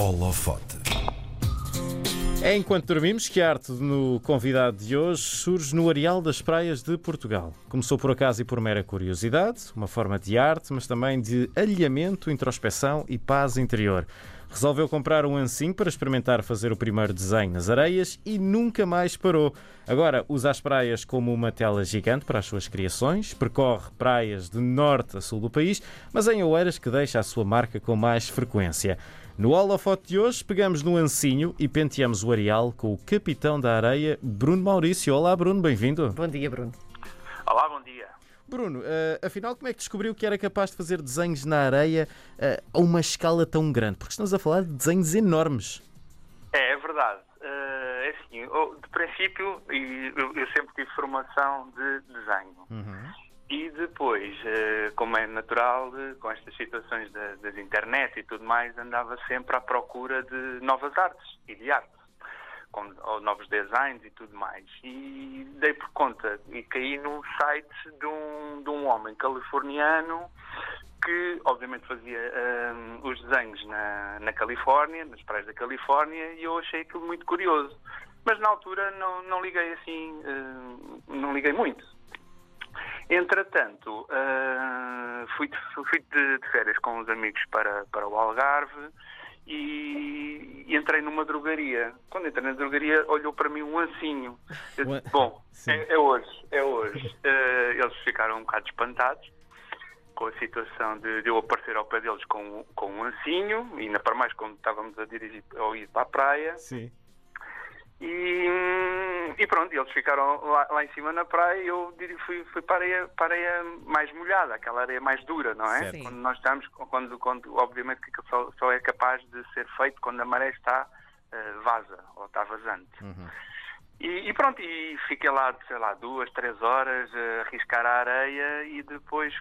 Holofote. É enquanto dormimos que a arte no convidado de hoje surge no areal das praias de Portugal. Começou por acaso e por mera curiosidade, uma forma de arte, mas também de alinhamento, introspeção e paz interior. Resolveu comprar um ancinho para experimentar fazer o primeiro desenho nas areias e nunca mais parou. Agora usa as praias como uma tela gigante para as suas criações, percorre praias de norte a sul do país, mas em Oeiras que deixa a sua marca com mais frequência. No holofote de hoje, pegamos no ancinho e penteamos o areal com o capitão da areia, Bruno Maurício. Olá, Bruno, bem-vindo. Bom dia, Bruno. Olá, bom dia. Bruno, uh, afinal, como é que descobriu que era capaz de fazer desenhos na areia uh, a uma escala tão grande? Porque estamos a falar de desenhos enormes. É, é verdade. Uh, é assim, eu, de princípio, eu, eu, sempre tive formação de desenho. Uhum. E depois, como é natural, com estas situações das internet e tudo mais, andava sempre à procura de novas artes e de arte com novos designs e tudo mais. E dei por conta e caí num site de um, de um homem californiano que, obviamente, fazia um, os desenhos na, na Califórnia, nas praias da Califórnia, e eu achei aquilo muito curioso. Mas na altura não, não liguei assim, não liguei muito. Entretanto, uh, fui, fui de, de, férias com os amigos para, para o Algarve e, e, entrei numa drogaria. Quando entrei na drogaria, olhou para mim um ancinho. Eu Bom, é, é, hoje, é hoje. Uh, eles ficaram um bocado espantados com a situação de, de, eu aparecer ao pé deles com, com um ancinho, e ainda para mais quando estávamos a dirigir ou ir para a praia. Sim. E, e pronto, eles ficaram lá, lá, em cima na praia e eu fui, fui para, a areia, para a areia mais molhada, aquela areia mais dura, não é? Sim. Quando nós estamos, quando, quando obviamente que só, só, é capaz de ser feito quando a maré está uh, vaza ou está vazante. Uhum. E, e, pronto, e fiquei lá, sei lá, duas, três horas a riscar a areia e depois,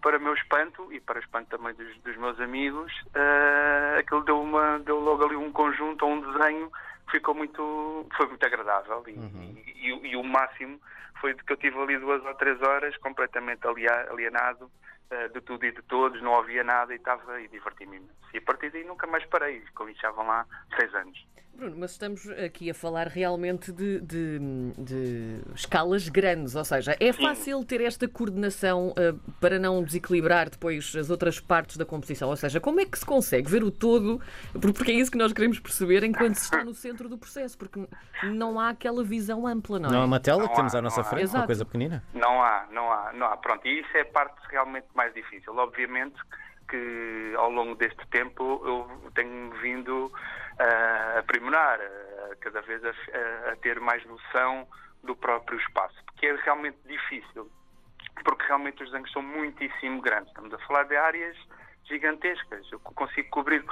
para meu espanto e para o espanto também dos, dos meus amigos, uh, aquilo deu, uma, deu logo ali um conjunto ou um desenho ficou muito, foi muito agradável e, uhum. e, e, e, o máximo foi de que eu tive ali duas ou três horas completamente alienado uh, de tudo e de todos, não ouvia nada e estava e diverti-me imenso. E a partir daí nunca mais parei, com isso já vão lá seis anos. Bruno, mas estamos aqui a falar realmente de, de, de escalas grandes, ou seja, é fácil ter esta coordenação uh, para não desequilibrar depois as outras partes da composição? Ou seja, como é que se consegue ver o todo? Porque é isso que nós queremos perceber enquanto se está no centro do processo, porque não há aquela visão ampla, não é? Não há uma tela não que temos há, à nossa frente, Exato. uma coisa pequenina? Não há, não há, não há. Pronto, e isso é a parte realmente mais difícil. Obviamente que ao longo deste tempo eu tenho vindo a aprimorar, cada vez a, a, ter mais noção do próprio espaço, porque é realmente difícil, porque realmente os desenhos são muitíssimo grandes. Estamos a falar de áreas gigantescas. Eu consigo cobrir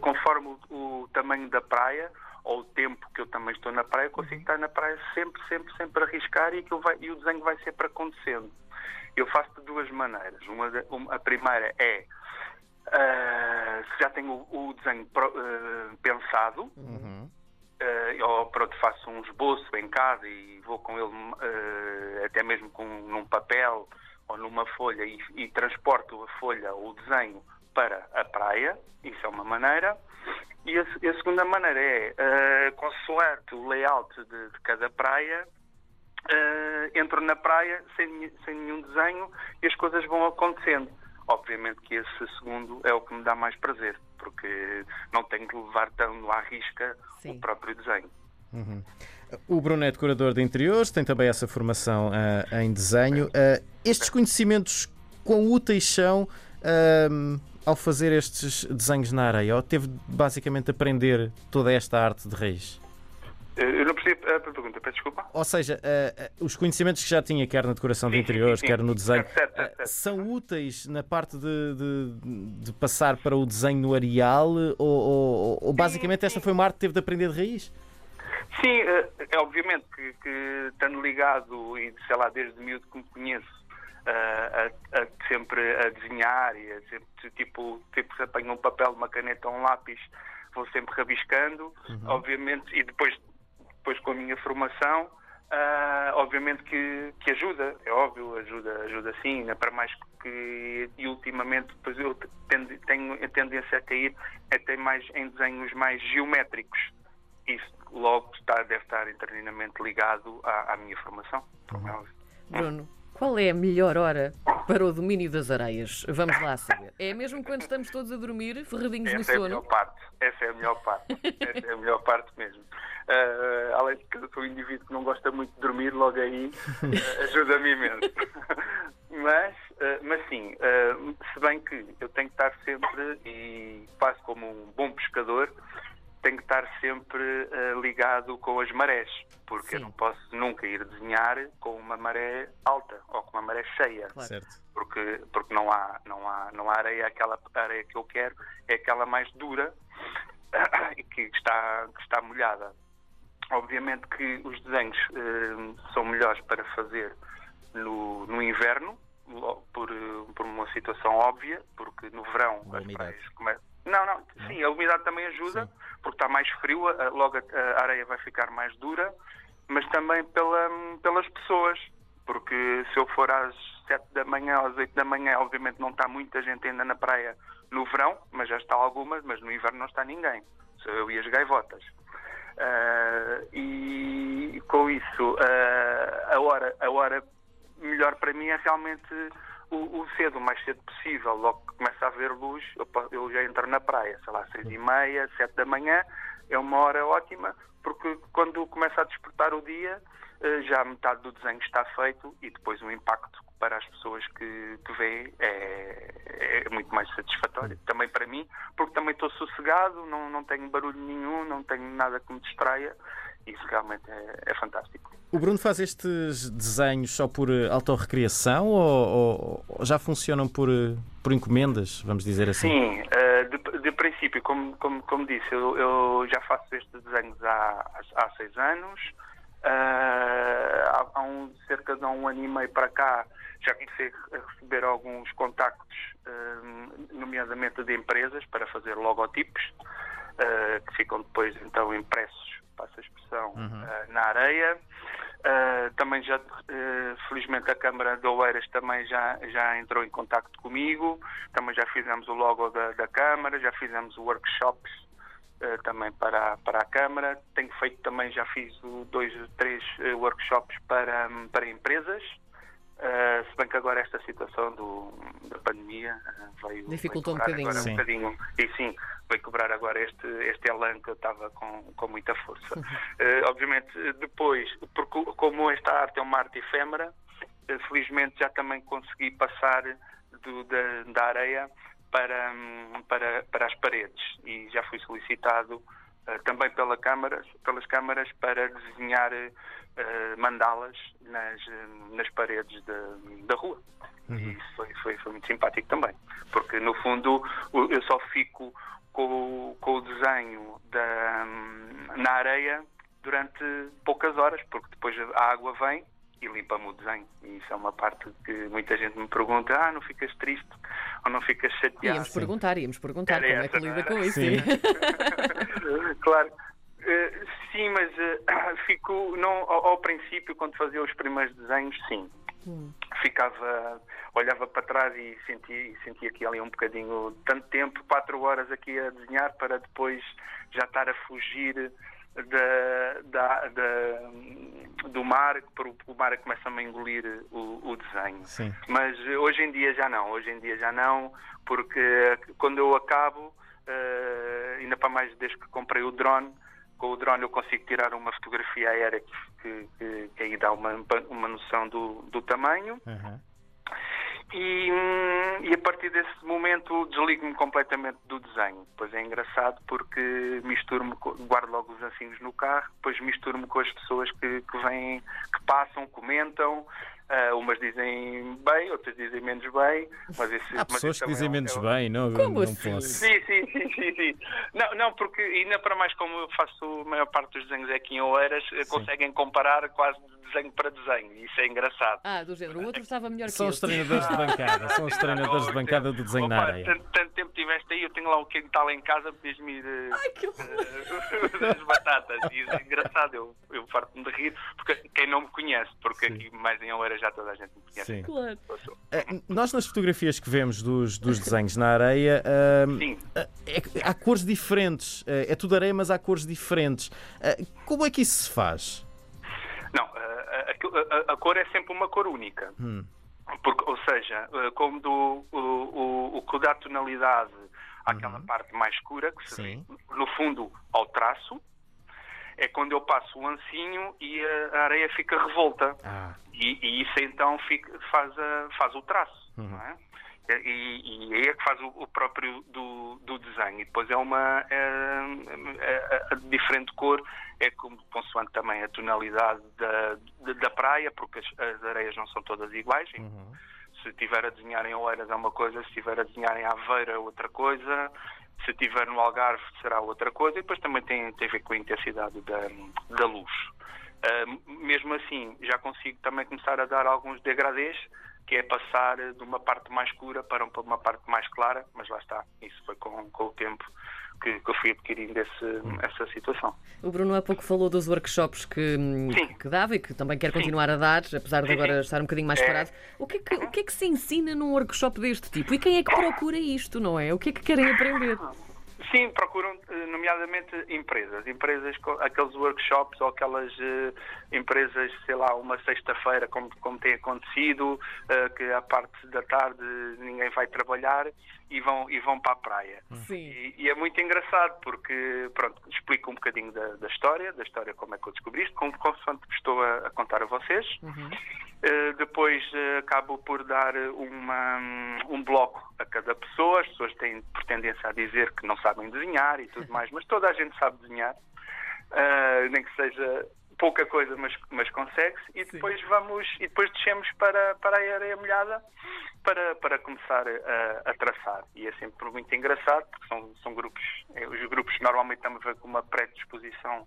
conforme o, tamanho da praia ou o tempo que eu também estou na praia, consigo estar na praia sempre, sempre, sempre a arriscar e, vai, e o desenho vai sempre acontecendo. Eu faço de duas maneiras. Uma, uma a primeira é uh, se já tenho o, o desenho pro, uh, pensado, uhum. uh, ou pronto, faço um esboço em casa e vou com ele até mesmo com, num papel ou numa folha e, e transporto a folha ou o desenho para a praia, isso é uma maneira. E a, a segunda maneira é, uh, consoante o layout de, de cada praia, uh, entro na praia sem, sem nenhum desenho e as coisas vão acontecendo. Obviamente que esse segundo é o que me dá mais prazer, porque não tenho que levar tão à risca Sim. o próprio desenho. Uhum. O Bruno é decorador de interiores, tem também essa formação uh, em desenho. Uh, estes conhecimentos quão úteis são uh, ao fazer estes desenhos na areia? Ou teve basicamente aprender toda esta arte de raiz? Eu não percebi a pergunta, peço desculpa. Ou seja, uh, os conhecimentos que já tinha, quer na decoração de Sim, interiores, sim, quer no sim. desenho, Certo, certo, certo. são úteis na parte de, de- de passar para o desenho no areal? Ou, ou- ou basicamente esta foi uma arte que teve de aprender de raiz? Sim, eh, é obviamente que, que estando ligado e sei lá, desde miúdo que me conheço, eh, a, a- sempre a desenhar e a sempre tipo, tipo se apanho um papel, uma caneta ou um lápis, vou sempre rabiscando, obviamente, e depois, depois com a minha formação, Uh, obviamente que, que ajuda, é óbvio, ajuda, ajuda sim, ainda para mais que e ultimamente depois eu tendo, tenho a tendência a cair até mais em desenhos mais geométricos. Isso logo está, deve estar internamente ligado à, à minha formação. Uhum. Bruno, qual é a melhor hora para o domínio das areias? Vamos lá saber. É mesmo quando estamos todos a dormir, ferradinhos Essa no sono? É a melhor parte. Essa é a melhor parte. Essa é a melhor parte mesmo. Uh, além de que eu sou um indivíduo que não gosta muito de dormir, logo aí uh, ajuda-me imenso. mas, uh, mas sim, se bem que eu tenho que estar sempre, e quase como um bom pescador, tenho que estar sempre uh, ligado com as marés, porque Sim. eu não posso nunca ir desenhar com uma maré alta ou com uma maré cheia, claro. porque porque não há não há não há areia aquela areia que eu quero é aquela mais dura e que está que está molhada. Obviamente que os desenhos uh, são melhores para fazer no, no inverno, por, por uma situação óbvia, porque no verão as praias começam não, não, sim, a umidade também ajuda, sim. porque está mais frio, logo a areia vai ficar mais dura, mas também pela, pelas pessoas, porque se eu for às 7 da manhã, às 8 da manhã, obviamente não está muita gente ainda na praia no verão, mas já está algumas, mas no inverno não está ninguém, sou eu e as gaivotas. Uh, e com isso, uh, a, hora, a hora melhor para mim é realmente o, o, cedo, o mais cedo possível, logo que começa a haver luz, eu, já entro na praia, sei lá, seis e meia, sete da manhã, é uma hora ótima, porque quando começa a despertar o dia, eh, já metade do desenho está feito e depois o impacto para as pessoas que, que veem é, é muito mais satisfatório. Também para mim, porque também estou sossegado, não, não tenho barulho nenhum, não tenho nada que me distraia isso realmente é, é, fantástico. O Bruno faz estes desenhos só por eh, autorrecriação ou, ou, já funcionam por, eh, por encomendas, vamos dizer assim? Sim, uh, de, de, princípio, como, como, como disse, eu, eu, já faço estes desenhos há, há seis anos. Há, há um, cerca de um ano e meio para cá já comecei a receber alguns contactos, nomeadamente de empresas, para fazer logotipos, que ficam depois então impressos passa a expressão, uhum. uh, na areia. Uh, também já, uh, felizmente, a Câmara de Oeiras também já, já entrou em contato comigo. Também já fizemos o logo da, da Câmara, já fizemos workshops também para, para a Câmara. Tenho feito também, já fiz dois, três workshops para, para empresas. Uh, se bem que agora esta situação do, da pandemia uh, veio. Dificultou um bocadinho. Agora, um bocadinho. E sim, veio cobrar agora este, este elan que eu estava com, com muita força. Uh, obviamente, depois, porque como esta arte é uma arte efêmera, felizmente já também consegui passar do, da, da areia para, para, para as paredes e já fui solicitado também pela câmara, pelas câmaras para desenhar uh, mandalas nas, nas paredes de, da rua. Uhum. E isso foi, foi, foi, muito simpático também, porque no fundo eu só fico com, com o desenho da, na areia durante poucas horas, porque depois a água vem e limpa-me o desenho. E isso é uma parte que muita gente me pergunta: ah, não ficas triste ou não ficas chateado? Íamos perguntar, íamos perguntar Era como essa, é que lida com isso. claro. Uh, sim, mas uh, fico, não, ao, ao, princípio, quando fazia os primeiros desenhos, sim. Hum. Ficava, olhava para trás e sentia, sentia que ali um bocadinho, tanto tempo, quatro horas aqui a desenhar, para depois já estar a fugir da, da, da, do mar, porque o mar começa-me a engolir o, o desenho. Sim. Mas hoje em dia já não, hoje em dia já não, porque quando eu acabo, uh, ainda para mais desde que comprei o drone, com o drone eu consigo tirar uma fotografia aérea que, que, que aí dá uma, uma noção do, do tamanho. Uhum. E, e, a partir desse momento desligo-me completamente do desenho. Depois é engraçado porque misturo-me, guardo logo os ancinhos no carro, depois misturo-me com as pessoas que, que vêm, que passam, comentam, Uh, umas dizem bem, outras dizem menos bem. Mas esse, Há pessoas que dizem é um, menos é um... bem, não, Como não assim? posso. Sim, sim, sim, sim, sim. Não, não, porque ainda para mais como eu faço a maior parte dos desenhos aqui em Oeiras, sim. conseguem comparar quase de desenho para desenho. Isso é engraçado. Ah, do género. O outro estava melhor São que os eu. treinadores de bancada. São os treinadores de bancada do desenho na Opa, areia. Tanto, tanto tempo tiveste aí, eu tenho lá um quintal em casa, pedias-me ir Ai, que horror. as batatas. E é engraçado, eu, eu farto-me de rir, porque quem não me conhece, porque Sim. aqui mais em Oeiras já toda a gente me conhece. Sim. Claro. Uh, Nós, nas fotografias que vemos dos, dos desenhos na areia, uh, Sim. uh, é- há cores diferentes. Uh, É tudo areia, mas há cores diferentes. Uh, Como é que isso se faz? Não, a, a- a- a cor é sempre uma cor única. Hum. Porque, ou seja, eh, como do, o, o, o que dá tonalidade àquela parte mais escura, que se vê, no fundo ao traço, é quando eu passo o ancinho e a, areia fica revolta. Ah, E, e isso então fica- faz, a- faz o traço, Uhum. não é? E, e aí é que faz o, o próprio do, do desenho. E depois é uma é, é- a diferente cor, é como consoante também a tonalidade da, da, da praia, porque as, as areias não são todas iguais. uhum. Se estiver a desenhar em Oeiras é uma coisa, se estiver a desenhar em Aveiro é outra coisa, se estiver no Algarve será outra coisa, e depois também tem, tem a ver com a intensidade da, da luz. Ah, mesmo assim, já consigo também começar a dar alguns degradês, que é passar de uma parte mais escura para uma parte mais clara, mas lá está, isso foi com, com o tempo que, que eu fui adquirindo esse, essa situação. O Bruno há pouco falou dos workshops que, Sim. que dava e que também quer continuar a dar, apesar de Sim, agora sim. estar um bocadinho mais É. parado. O que, é que, o que é que se ensina num workshop deste tipo? E quem é que procura isto, não é? O que é que querem aprender? Sim, procuram, eh, nomeadamente, empresas. Empresas, com aqueles workshops ou aquelas eh, empresas, sei lá, uma sexta-feira, como, como tem acontecido, eh, que a parte da tarde ninguém vai trabalhar e vão, e vão para a praia. Sim. E, e é muito engraçado porque, pronto, explico um bocadinho da, da história, da história como é que eu descobri isto, como consoante estou a, a contar a vocês. Uhum. Uh, depois uh, acabo por dar uma, um bloco a cada pessoa. As pessoas têm por tendência a dizer que não sabem desenhar e tudo mais, mas toda a gente sabe desenhar, Uh, nem que seja pouca coisa, mas, mas consegue-se. E depois vamos e depois descemos para, para a areia molhada para, para começar a, a traçar. E é sempre muito engraçado porque são, são grupos, eh, os grupos normalmente estamos a com uma predisposição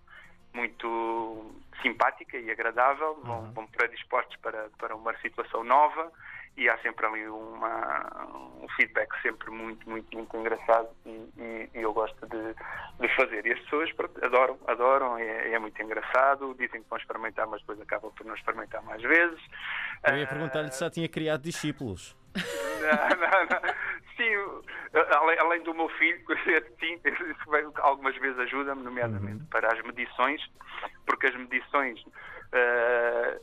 muito simpática e agradável, vão, vão predispostos para, para uma situação nova e há sempre ali uma, um feedback sempre muito, muito, muito engraçado e, e- e eu gosto de, de fazer. E as pessoas adoram, adoram, é, é muito engraçado, dizem que vão experimentar, mas depois acabam por não experimentar mais vezes. Eu ia Ah, perguntar-lhe se já tinha criado discípulos. não, não, não. Sim, além, além do meu filho, sim, algumas vezes ajuda-me, nomeadamente para as medições, porque as medições eh,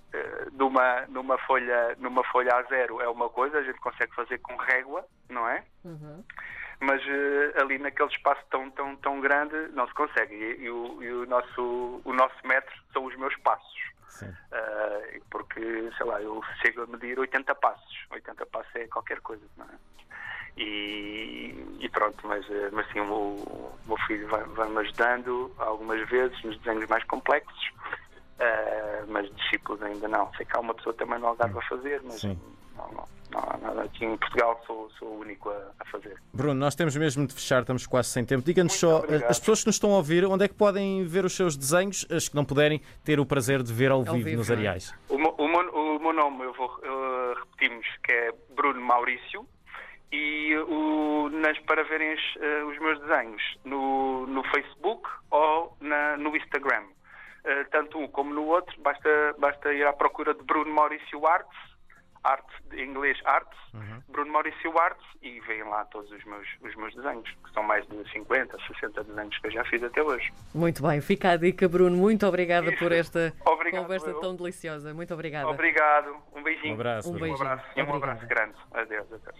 numa, numa, folha, numa folha a zero é uma coisa, a gente consegue fazer com régua, não é? Uhum. mas eh, ali naquele espaço tão, tão, tão grande não se consegue. E, e o, e o nosso, o nosso metro são os meus passos. Sim. Ah, porque, sei lá, eu chego a medir 80 passos. 80 passos é qualquer coisa, não é? E, e pronto, mas, mas sim, o, o meu filho vai- vai-me ajudando algumas vezes nos desenhos mais complexos, mas discípulos ainda não. Sei que há uma pessoa também no Algarve a fazer, mas Sim. não, não, não há nada. Aqui em Portugal sou, sou o único a, a fazer. Bruno, nós temos mesmo de fechar, estamos quase sem tempo. Diga-nos só, obrigado. as pessoas que nos estão a ouvir, onde é que podem ver os seus desenhos, as que não puderem ter o prazer de ver ao, vivo, vivo, nos não é? areais? O, meu- o meu, o meu nome, eu vou eh, repetimos, que é Bruno Maurício. E o, nas, para verem as, eh, os meus desenhos no, no Facebook ou na, no Instagram. Eh, tanto um como no outro, basta, basta ir à procura de Bruno Maurício Arts, arte de inglês Arts, Bruno Maurício Arts, e veem lá todos os meus, os meus desenhos, que são mais de 50, 60 desenhos que eu já fiz até hoje. Muito bem, fica a dica, Bruno. Muito obrigada Isso. por esta Obrigado, conversa eu. tão deliciosa. Muito obrigada. Obrigado, um beijinho. Um abraço, Um Bruno. Um beijinho. abraço e um abraço grande. Adeus, adeus.